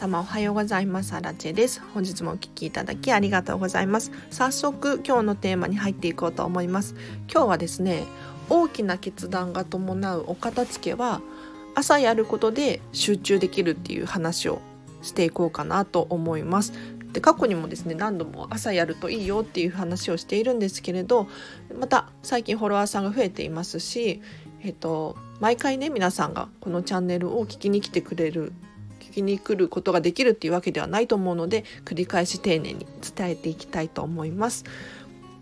様おはようございます。アラチェです。本日もお聞きいただきありがとうございます。早速今日のテーマに入っていこうと思います。今日はですね大きな決断が伴うお片付けは朝やることで集中できるっていう話をしていこうかなと思います。で過去にもですね何度も朝やるといいよっていう話をしているんですけれどまた最近フォロワーさんが増えていますしえっと毎回ね皆さんがこのチャンネルを聞きに来てくれる聞きに来ることができるっていうわけではないと思うので繰り返し丁寧に伝えていきたいと思います。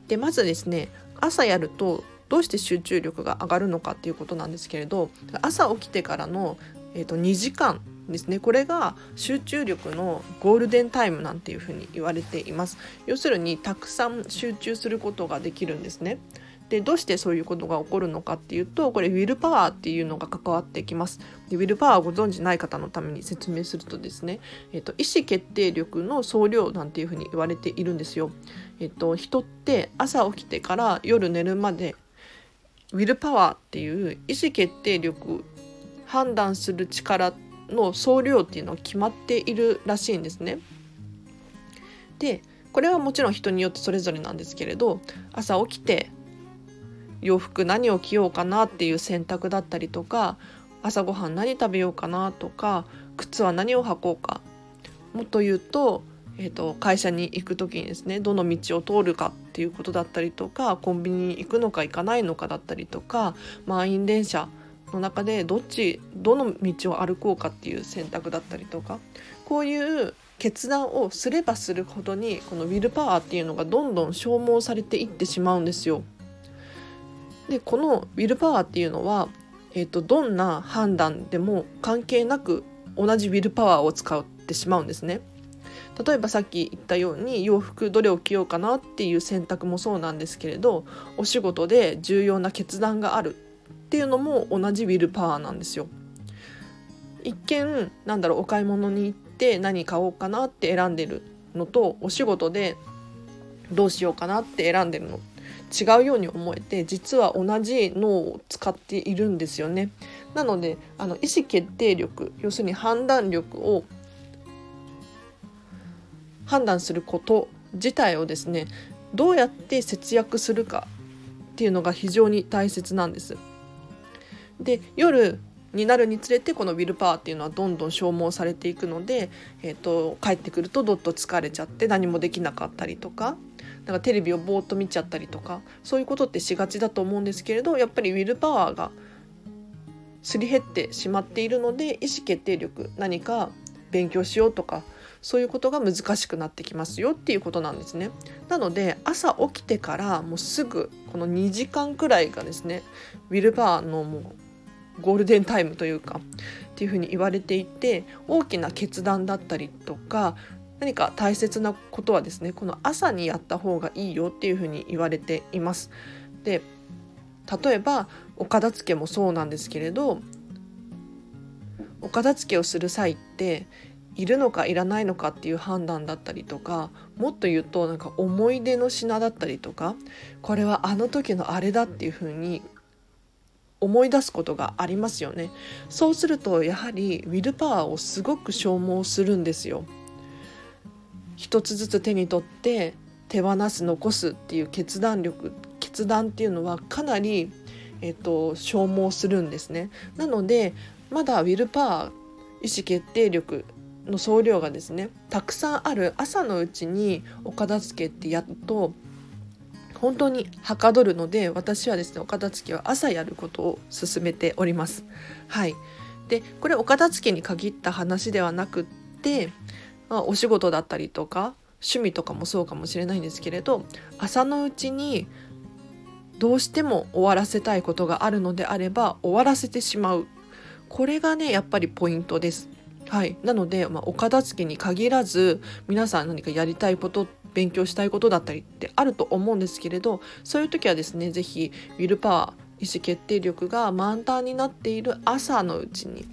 でまずですね朝やるとどうして集中力が上がるのかっていうことなんですけれど朝起きてからの、えー、と2時間ですねこれが集中力のゴールデンタイムなんていうふうに言われています要するにたくさん集中することができるんですねでどうしてそういうことが起こるのかっていうとこれウィルパワーっていうのが関わってきますでウィルパワーをご存じない方のために説明するとですね、えっと、意思決定力の総量なんていうふうに言われているんですよ、えっと、人って朝起きてから夜寝るまでウィルパワーっていう意思決定力判断する力の総量っていうのは決まっているらしいんですね。でこれはもちろん人によってそれぞれなんですけれど朝起きて洋服何を着ようかなっていう選択だったりとか朝ごはん何食べようかなとか靴は何を履こうかもっと言うと,、えーと、会社に行く時にですねどの道を通るかっていうことだったりとかコンビニに行くのか行かないのかだったりとか満員電車の中でどっちどの道を歩こうかっていう選択だったりとかこういう決断をすればするほどにこのウィルパワーっていうのがどんどん消耗されていってしまうんですよ。でこのウィルパワーっていうのは、えーと、どんな判断でも関係なく同じウィルパワーを使ってしまうんですね。例えばさっき言ったように洋服どれを着ようかなっていう選択もそうなんですけれどお仕事で重要な決断があるっていうのも同じウィルパワーなんですよ。一見なんだろうお買い物に行って何買おうかなって選んでるのとお仕事でどうしようかなって選んでるの違うように思えて実は同じ脳を使っているんですよね。なのであの意思決定力要するに判断力を判断すること自体をですねどうやって節約するかっていうのが非常に大切なんです。で夜になるにつれてこのウィルパワーっていうのはどんどん消耗されていくので、えーと帰ってくるとどっと疲れちゃって何もできなかったりとかなんかテレビをぼーっと見ちゃったりとかそういうことってしがちだと思うんですけれどやっぱりウィルパワーがすり減ってしまっているので意思決定力何か勉強しようとかそういうことが難しくなってきますよっていうことなんですね。なので朝起きてからもうすぐこの2時間くらいがですねウィルパワーのもうゴールデンタイムというかっていうふうに言われていて大きな決断だったりとか何か大切なことはですねこの朝にやった方がいいよっていうふうに言われています。で例えばお片付けもそうなんですけれどお片付けをする際っているのかいらないのかっていう判断だったりとかもっと言うとなんか思い出の品だったりとかこれはあの時のあれだっていうふうに思い出すことがありますよねそうするとやはりウィルパワーをすごく消耗するんですよ一つずつ手に取って手放す残すっていう決断力決断っていうのはかなり、えっと、消耗するんですね。なのでまだウィルパワー意思決定力の総量がですねたくさんある朝のうちにお片付けってやっと本当にはかどるので私はですねお片付けは朝やることを勧めております。はいでこれお片付けに限った話ではなくってまあ、お仕事だったりとか趣味とかもそうかもしれないんですけれど朝のうちにどうしても終わらせたいことがあるのであれば終わらせてしまうこれがねやっぱりポイントです。はい、なので、まあ、お片付けに限らず皆さん何かやりたいこと勉強したいことだったりってあると思うんですけれどそういう時はですね是非ウィルパワー意思決定力が満タンになっている朝のうちに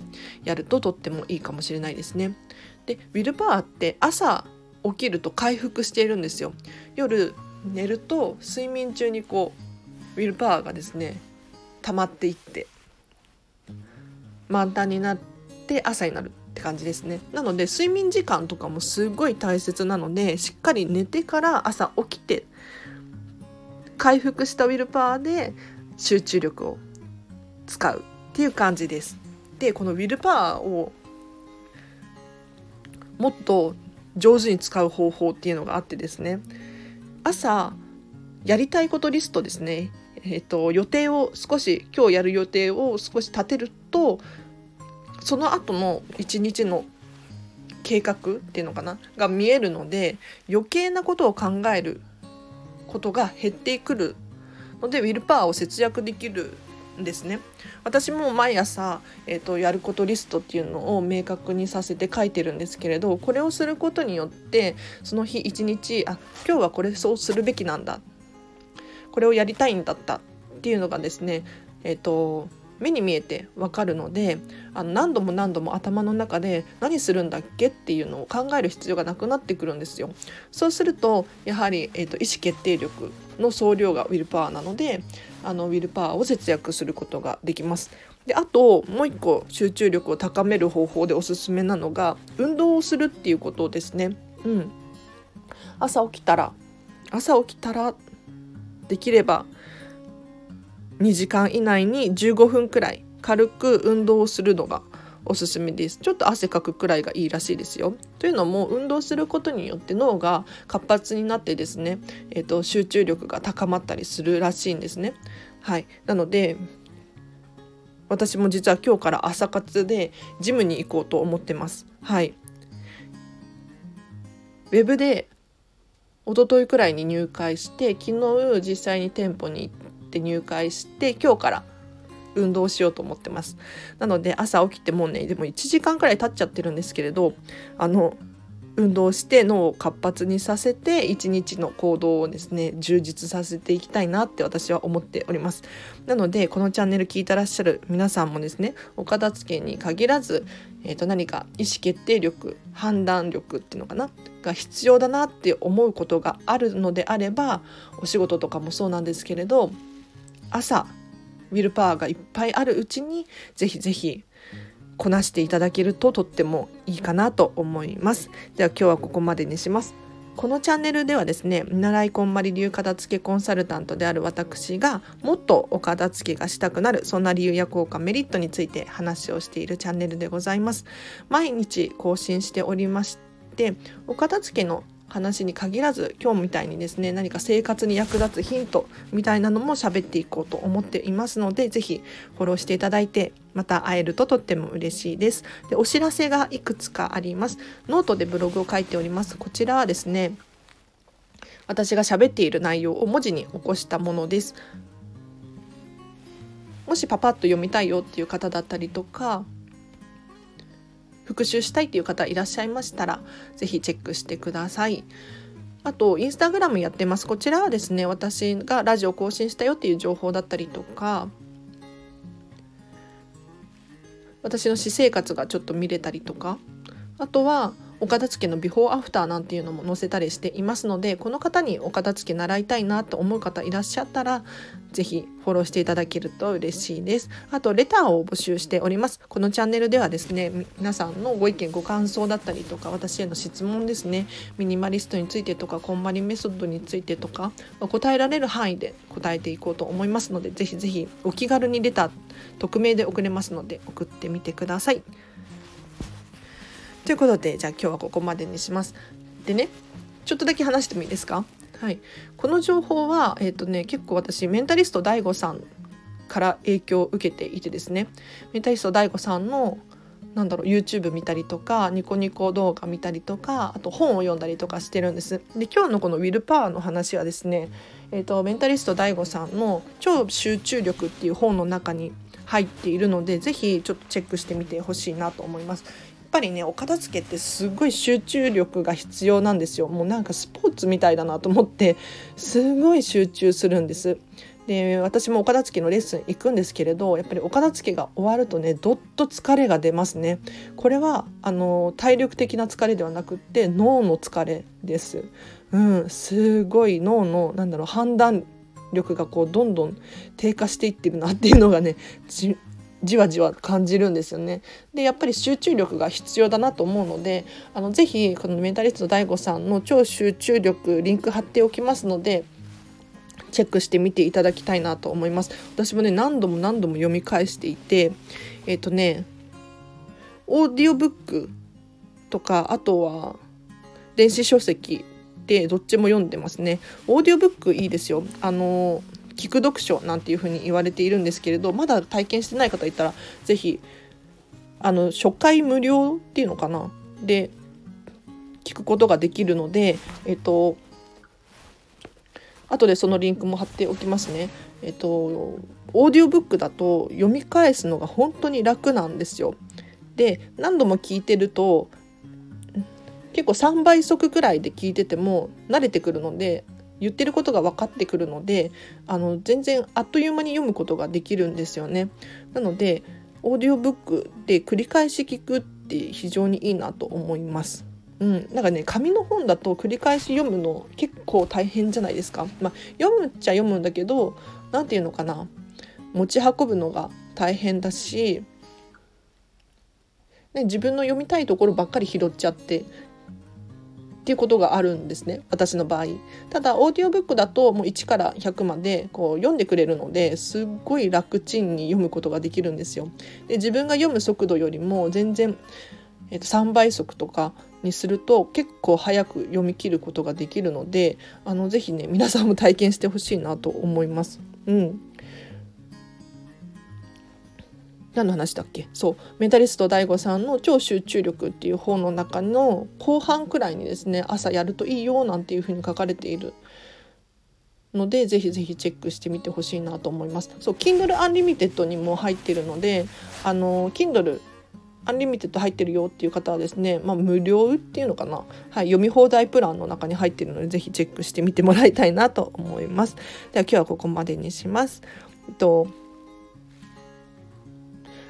やるととってもいいかもしれないですね。でウィルパワーって朝起きると回復しているんですよ。夜寝ると睡眠中にこうウィルパワーがですね溜まっていって満タンになっで朝になるって感じですね。なので睡眠時間とかもすごい大切なのでしっかり寝てから朝起きて回復したウィルパワーで集中力を使うっていう感じです。でこのウィルパワーをもっと上手に使う方法っていうのがあってですね。朝やりたいことリストですね。えっ、と予定を少し今日やる予定を少し立てるとその後の一日の計画っていうのかなが見えるので余計なことを考えることが減ってくるのでウィルパワーを節約できるですね。私も毎朝、えーと、やることリストっていうのを明確にさせて書いてるんですけれどこれをすることによってその日一日あ今日はこれそうするべきなんだ。これをやりたいんだった。っていうのがですねえっ、ー、と目に見えてわかるのであの何度も何度も頭の中で何するんだっけっていうのを考える必要がなくなってくるんですよ。そうするとやはり、えーと、意思決定力の総量がウィルパワーなのであのウィルパワーを節約することができます。であともう一個集中力を高める方法でおすすめなのが運動をするっていうことですね。うん、朝起きたら朝起きたらできれば2時間以内に15分くらい軽く運動をするのがおすすめです。ちょっと汗かくくらいがいいらしいですよ。というのも運動することによって脳が活発になってですね、えーと、集中力が高まったりするらしいんですね。はい。なので私も実は今日から朝活でジムに行こうと思ってます。はい。ウェブで一昨日くらいに入会して昨日実際に店舗に行ってって入会して今日から運動しようと思ってます。なので朝起きてもうねでも1時間くらい経っちゃってるんですけれどあの運動して脳を活発にさせて一日の行動をですね充実させていきたいなって私は思っております。なのでこのチャンネル聞いてらっしゃる皆さんもですねお片付けに限らず、えー、と何か意思決定力判断力っていうのかなが必要だなって思うことがあるのであればお仕事とかもそうなんですけれど朝ウィルパワーがいっぱいあるうちにぜひぜひこなしていただけるととってもいいかなと思います。では今日はここまでにします。このチャンネルではですね見習いこんまり流片付けコンサルタントである私がもっとお片付けがしたくなるそんな理由や効果メリットについて話をしているチャンネルでございます。毎日更新しておりましてお片付けの話に限らず今日みたいにですね何か生活に役立つヒントみたいなのも喋っていこうと思っていますので是非フォローしていただいてまた会えるととっても嬉しいです。でお知らせがいくつかあります。ノートでブログを書いております。こちらはですね私が喋っている内容を文字に起こしたものです。もしパパッと読みたいよっていう方だったりとか復習したいっていう方いらっしゃいましたら是非チェックしてください。あとインスタグラムやってます。こちらはですね私がラジオ更新したよっていう情報だったりとか私の私生活がちょっと見れたりとかあとはお片付けのビフォーアフターなんていうのも載せたりしていますのでこの方にお片付け習いたいなと思う方いらっしゃったら是非フォローしていただけると嬉しいです。あとレターを募集しております。このチャンネルではですね皆さんのご意見ご感想だったりとか私への質問ですね。ミニマリストについてとかこんまりメソッドについてとか答えられる範囲で答えていこうと思いますので是非是非お気軽にレター匿名で送れますので送ってみてください。ということでじゃあ今日はここまでにします。でねちょっとだけ話してもいいですか？はい、この情報は、えーとね、結構私メンタリスト DAIGO さんから影響を受けていてですねメンタリスト DAIGO さんのなんだろう YouTube 見たりとかニコニコ動画見たりとかあと本を読んだりとかしてるんです。で今日のこのウィルパワーの話はですね、えーと、メンタリスト DAIGO さんの「超集中力」っていう本の中に入っているので是非ちょっとチェックしてみてほしいなと思います。ぱりねお片付けってすごい集中力が必要なんですよ。もうなんかスポーツみたいだなと思ってすごい集中するんです。で私もお片付けのレッスン行くんですけれどやっぱりお片付けが終わるとねどっと疲れが出ますね。これはあの体力的な疲れではなくって脳の疲れです。うんすごい脳のなんだろう判断力がこうどんどん低下していってるなっていうのがねじわじわ感じるんですよね。でやっぱり集中力が必要だなと思うのであのぜひこのメンタリスト DAIGO さんの超集中力リンク貼っておきますのでチェックしてみていただきたいなと思います。私もね何度も何度も読み返していてえっ、ー、とねオーディオブックとかあとは電子書籍でどっちも読んでますね。オーディオブックいいですよ。あの聞く読書なんていうふうに言われているんですけれどまだ体験してない方いたら是非あの初回無料っていうのかな？で聞くことができるのでえっと後でそのリンクも貼っておきますね。えっとオーディオブックだと読み返すのが本当に楽なんですよ。で何度も聞いてると結構3倍速ぐらいで聞いてても慣れてくるので言ってることが分かってくるのであの全然あっという間に読むことができるんですよね。なのでオーディオブックで繰り返し聞くって非常にいいなと思います。うん、なんかね紙の本だと繰り返し読むの結構大変じゃないですか。まあ、読むっちゃ読むんだけど何て言うのかな持ち運ぶのが大変だし、ね、自分の読みたいところばっかり拾っちゃってっていうことがあるんですね私の場合。ただオーディオブックだともう1から100までこう読んでくれるのですっごい楽ちんに読むことができるんですよ。で自分が読む速度よりも全然、えー、と3倍速とかにすると結構早く読み切ることができるのであのぜひね皆さんも体験してほしいなと思います。うん。何の話だっけ？そうメンタリスト DAIGO さんの「超集中力」っていう本の中の後半くらいにですね朝やるといいよなんていうふうに書かれているのでぜひぜひチェックしてみてほしいなと思います。そう Kindle Unlimited にも入ってるのであの Kindle アンリミテッド入ってるよっていう方はですね、まあ、無料っていうのかな、はい、読み放題プランの中に入ってるのでぜひチェックしてみてもらいたいなと思います。では今日はここまでにします。えっと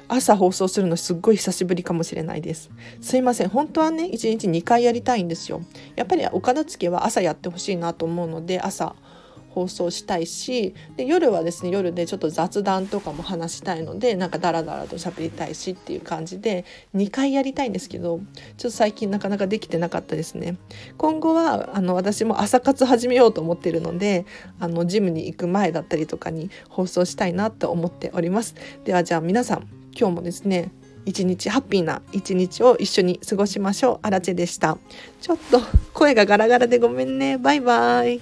朝放送するのすっごい久しぶりかもしれないです。すいません。本当はね1日2回やりたいんですよ。やっぱりお片付けは朝やってほしいなと思うので朝放送したいしで夜はですね夜でちょっと雑談とかも話したいのでなんかダラダラと喋りたいしっていう感じで2回やりたいんですけどちょっと最近なかなかできてなかったですね。今後はあの私も朝活始めようと思ってるのであのジムに行く前だったりとかに放送したいなと思っております。ではじゃあ皆さん今日もですね一日ハッピーな一日を一緒に過ごしましょう。アラチェでした。ちょっと声がガラガラでごめんね。バイバイ。